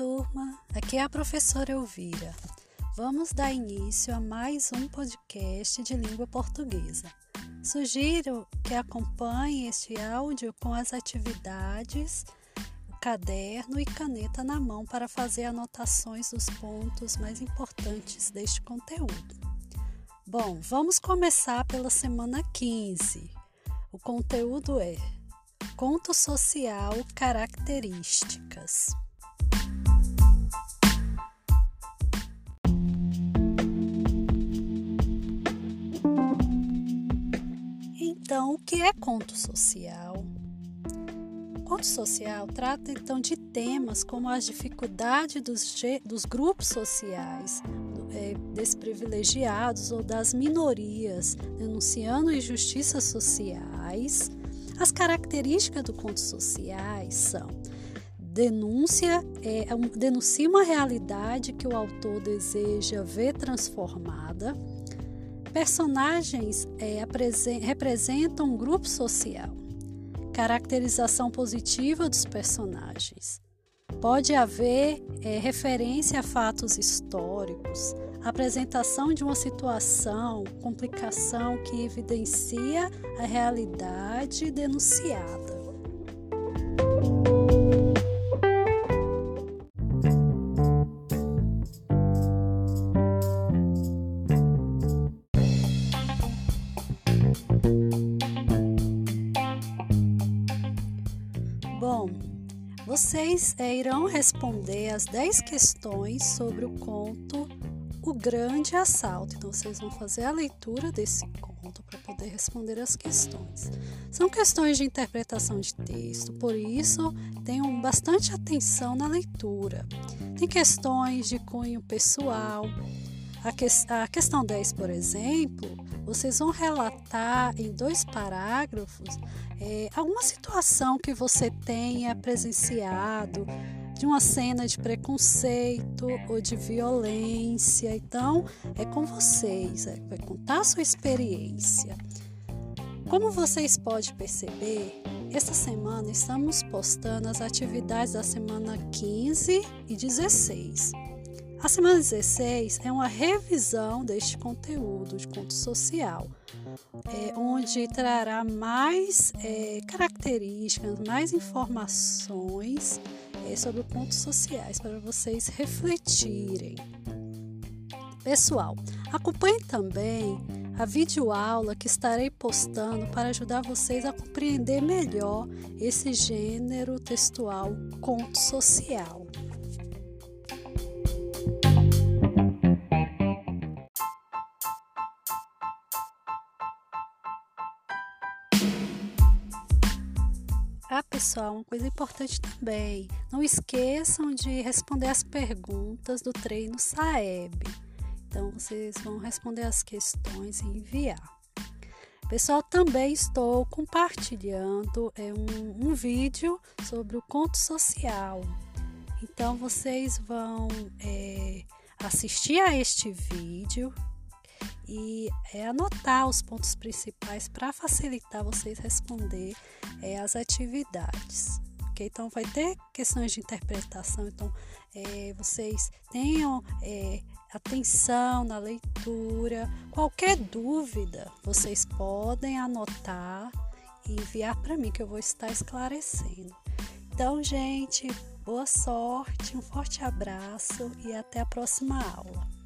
turma! Aqui é a professora Elvira. Vamos dar início a mais um podcast de língua portuguesa. Sugiro que acompanhe este áudio com as atividades, o caderno e caneta na mão para fazer anotações dos pontos mais importantes deste conteúdo. Bom, vamos começar pela semana 15. O conteúdo é Conto social características. Então, o que é conto social? conto social trata então de temas como as dificuldades dos, dos grupos sociais, é, desprivilegiados ou das minorias, denunciando injustiças sociais as características do conto sociais são denúncia, é, é denuncia uma realidade que o autor deseja ver transformada. Personagens é, representam um grupo social. Caracterização positiva dos personagens. Pode haver é, referência a fatos históricos, apresentação de uma situação, complicação que evidencia a realidade denunciada. Vocês é, irão responder as 10 questões sobre o conto o grande assalto. Então, vocês vão fazer a leitura desse conto para poder responder as questões. São questões de interpretação de texto, por isso tenham bastante atenção na leitura. Tem questões de cunho pessoal. A, que, a questão 10, por exemplo, vocês vão relatar em dois parágrafos é, alguma situação que você tenha presenciado de uma cena de preconceito ou de violência. Então, é com vocês, é, vai contar a sua experiência. Como vocês podem perceber, esta semana estamos postando as atividades da semana 15 e 16. A semana 16 é uma revisão deste conteúdo de conto social, é, onde trará mais é, características, mais informações é, sobre pontos sociais para vocês refletirem. Pessoal, acompanhe também a videoaula que estarei postando para ajudar vocês a compreender melhor esse gênero textual conto social. Ah, pessoal, uma coisa importante também. Não esqueçam de responder as perguntas do treino Saeb. Então, vocês vão responder as questões e enviar. Pessoal, também estou compartilhando é, um, um vídeo sobre o conto social. Então, vocês vão é, assistir a este vídeo e é, anotar os pontos principais para facilitar vocês responder é, as atividades. Okay? Então, vai ter questões de interpretação, então é, vocês tenham é, atenção na leitura. Qualquer dúvida, vocês podem anotar e enviar para mim que eu vou estar esclarecendo. Então, gente, boa sorte, um forte abraço e até a próxima aula.